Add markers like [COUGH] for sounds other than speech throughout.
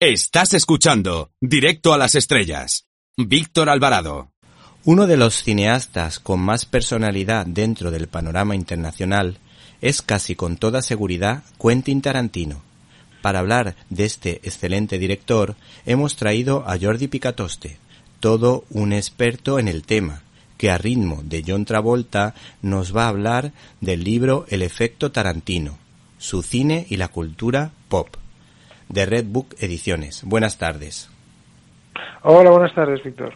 Estás escuchando Directo a las Estrellas. Víctor Alvarado. Uno de los cineastas con más personalidad dentro del panorama internacional es casi con toda seguridad Quentin Tarantino. Para hablar de este excelente director hemos traído a Jordi Picatoste, todo un experto en el tema, que a ritmo de John Travolta nos va a hablar del libro El efecto Tarantino, su cine y la cultura pop de Red Book Ediciones. Buenas tardes. Hola, buenas tardes, Víctor.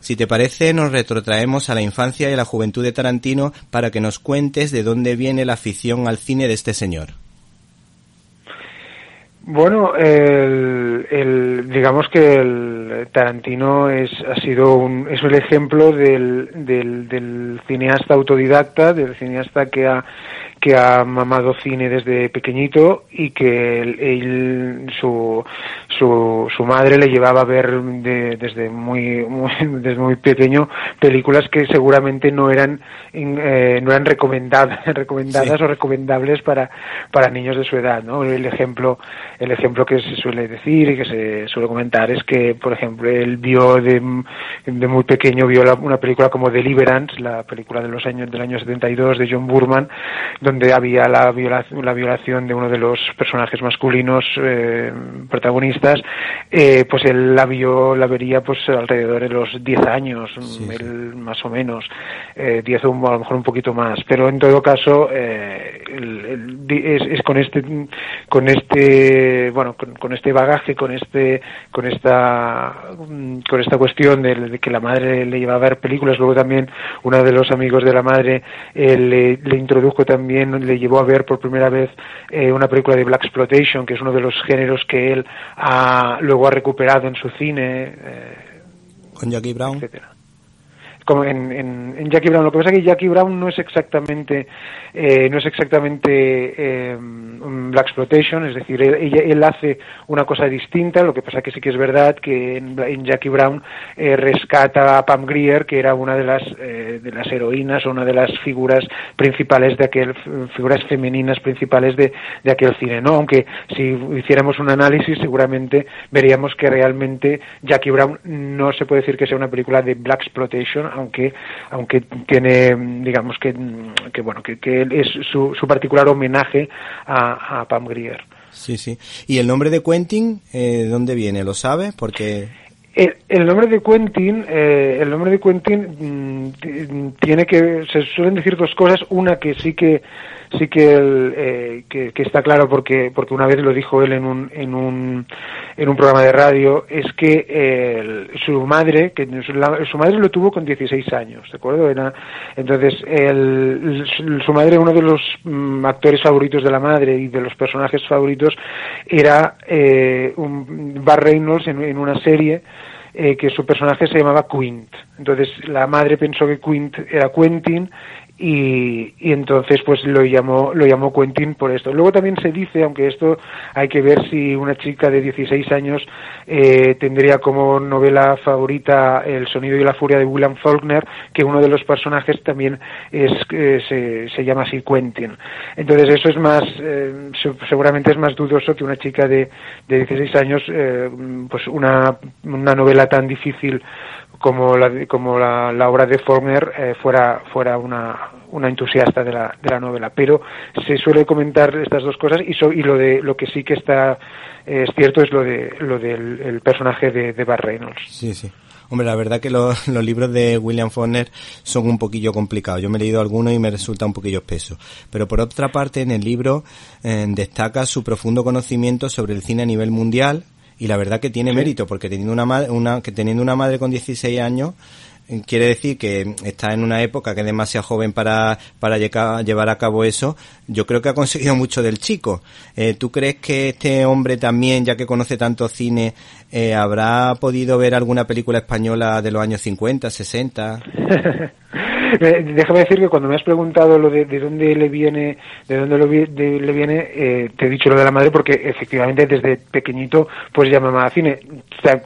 Si te parece, nos retrotraemos a la infancia y la juventud de Tarantino para que nos cuentes de dónde viene la afición al cine de este señor. Bueno, el, digamos que el Tarantino es, ha sido un, es el ejemplo del, del, del cineasta autodidacta, del cineasta que ha que ha mamado cine desde pequeñito y que él, su, su, su, madre le llevaba a ver desde muy, [LAUGHS] desde muy pequeño películas que seguramente no eran eh, no eran recomendadas [LAUGHS] recomendadas o recomendables para para niños de su edad no el ejemplo el ejemplo que se suele decir y que se suele comentar es que por ejemplo él vio de, de muy pequeño vio una película como Deliverance la película de los años del año 72 de John Burman donde había la, violación, la violación de uno de los personajes masculinos eh, protagonistas, eh, pues él la vio, la vería pues alrededor de los 10 años, él, más o menos, eh, 10 o a lo mejor un poquito más, pero en todo caso eh, es, es, con este, con este, bueno, con, este bagaje, con este, con esta, con esta cuestión de, que la madre le llevaba a ver películas, luego también uno de los amigos de la madre eh, le, le introdujo también le llevó a ver por primera vez eh, una película de Black Exploitation, que es uno de los géneros que él ha, luego ha recuperado en su cine. Eh, Con Jackie Brown. Etcétera como en, en, Jackie Brown. Lo que pasa es que Jackie Brown no es exactamente eh, no es exactamente eh, Black Exploitation, es decir, él, él, hace una cosa distinta. Lo que pasa que sí que es verdad que en, en Jackie Brown eh, rescata a Pam Grier, que era una de las eh, de las heroínas o una de las figuras principales de aquel figuras femeninas principales de, de aquel cine. No, aunque si hiciéramos un análisis seguramente veríamos que realmente Jackie Brown no se puede decir que sea una película de Black Exploitation aunque aunque tiene digamos que, que bueno que, que es su, su particular homenaje a, a, Pam Grier. Sí sí. Y el nombre de Quentin eh, dónde viene lo sabe porque el, el, nombre de Quentin, eh, el nombre de Quentin mmm, tiene que, se suelen decir dos cosas. Una que sí que sí que, el, eh, que, está claro porque porque una vez lo dijo él en un en un en un programa de radio es que eh, su madre que su, madre lo tuvo con 16 años de acuerdo Era, entonces el, su madre uno de los mm, actores favoritos de la madre y de los personajes favoritos era eh, un Bar Reynolds en, en una serie eh, que su personaje se llamaba Quint. Entonces la madre pensó que Quint era Quentin y, y, entonces pues lo llamó lo llamó Quentin por esto. Luego también se dice, aunque esto hay que ver si una chica de 16 años eh, tendría como novela favorita El sonido y la furia de William Faulkner, que uno de los personajes también es eh, se, se, llama así Quentin. Entonces eso es más eh, seguramente es más dudoso que una chica de, de 16 años eh, pues una, una novela tan difícil como la, como la, la obra de Faulkner eh, fuera, fuera una, una entusiasta de la, de la novela. Pero se suele comentar estas dos cosas y, so, y lo, de, lo que sí que está eh, es cierto es lo, de, lo del el personaje de, de Bar Reynolds. Sí, sí. Hombre, la verdad que los, los libros de William Faulkner son un poquillo complicados. Yo me he leído algunos y me resulta un poquillo espeso. Pero por otra parte, en el libro eh, destaca su profundo conocimiento sobre el cine a nivel mundial, y la verdad que tiene sí. mérito porque teniendo una madre una que teniendo una madre con 16 años eh, quiere decir que está en una época que es demasiado joven para, para llevar a cabo eso, yo creo que ha conseguido [LAUGHS] mucho del chico. Eh, ¿Tú crees que este hombre también, ya que conoce tanto cine, eh, habrá podido ver alguna película española de los años 50, 60? [LAUGHS] déjame decir que cuando me has preguntado lo de, de dónde le viene, de dónde lo, le viene, eh, te he dicho lo de la madre porque efectivamente desde pequeñito pues ya mamá cine.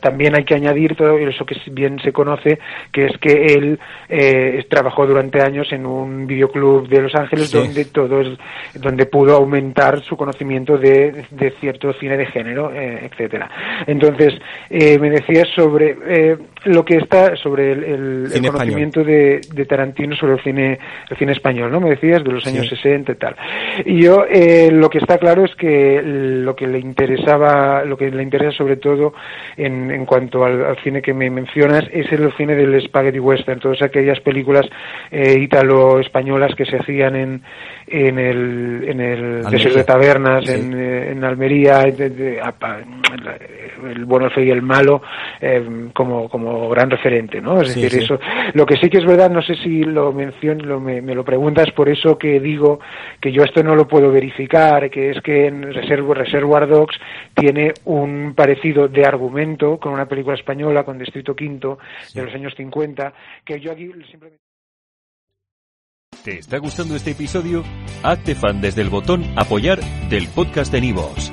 También hay que añadir todo eso que bien se conoce, que es que él eh, trabajó durante años en un videoclub de Los Ángeles donde todo es, donde pudo aumentar su conocimiento de, de cierto cine de género, eh, etcétera. Entonces eh, me decías sobre eh, lo que está sobre el, conocimiento de, de, Tarantino sobre el cine el cine español, ¿no? Me decías de los años 60 y tal. Y yo eh, lo que está claro es que lo que le interesaba, lo que le interesa sobre todo en, en cuanto al, cine que me mencionas es el cine del spaghetti western, todas aquellas películas eh, ítalo-españolas que se hacían en en el en el desierto de tabernas en, en Almería el bueno el feo y el malo eh, como como gran referente no es decir eso lo que sí que es verdad no sé si lo menciono lo, me, me, lo preguntas por eso que digo que yo esto no lo puedo verificar que es que en Reservoir, Dogs tiene un parecido de argumento con una película española con Distrito Quinto de los años 50 que yo aquí simplemente ¿Te está gustando este episodio? Hazte fan desde el botón Apoyar del podcast de Nivos.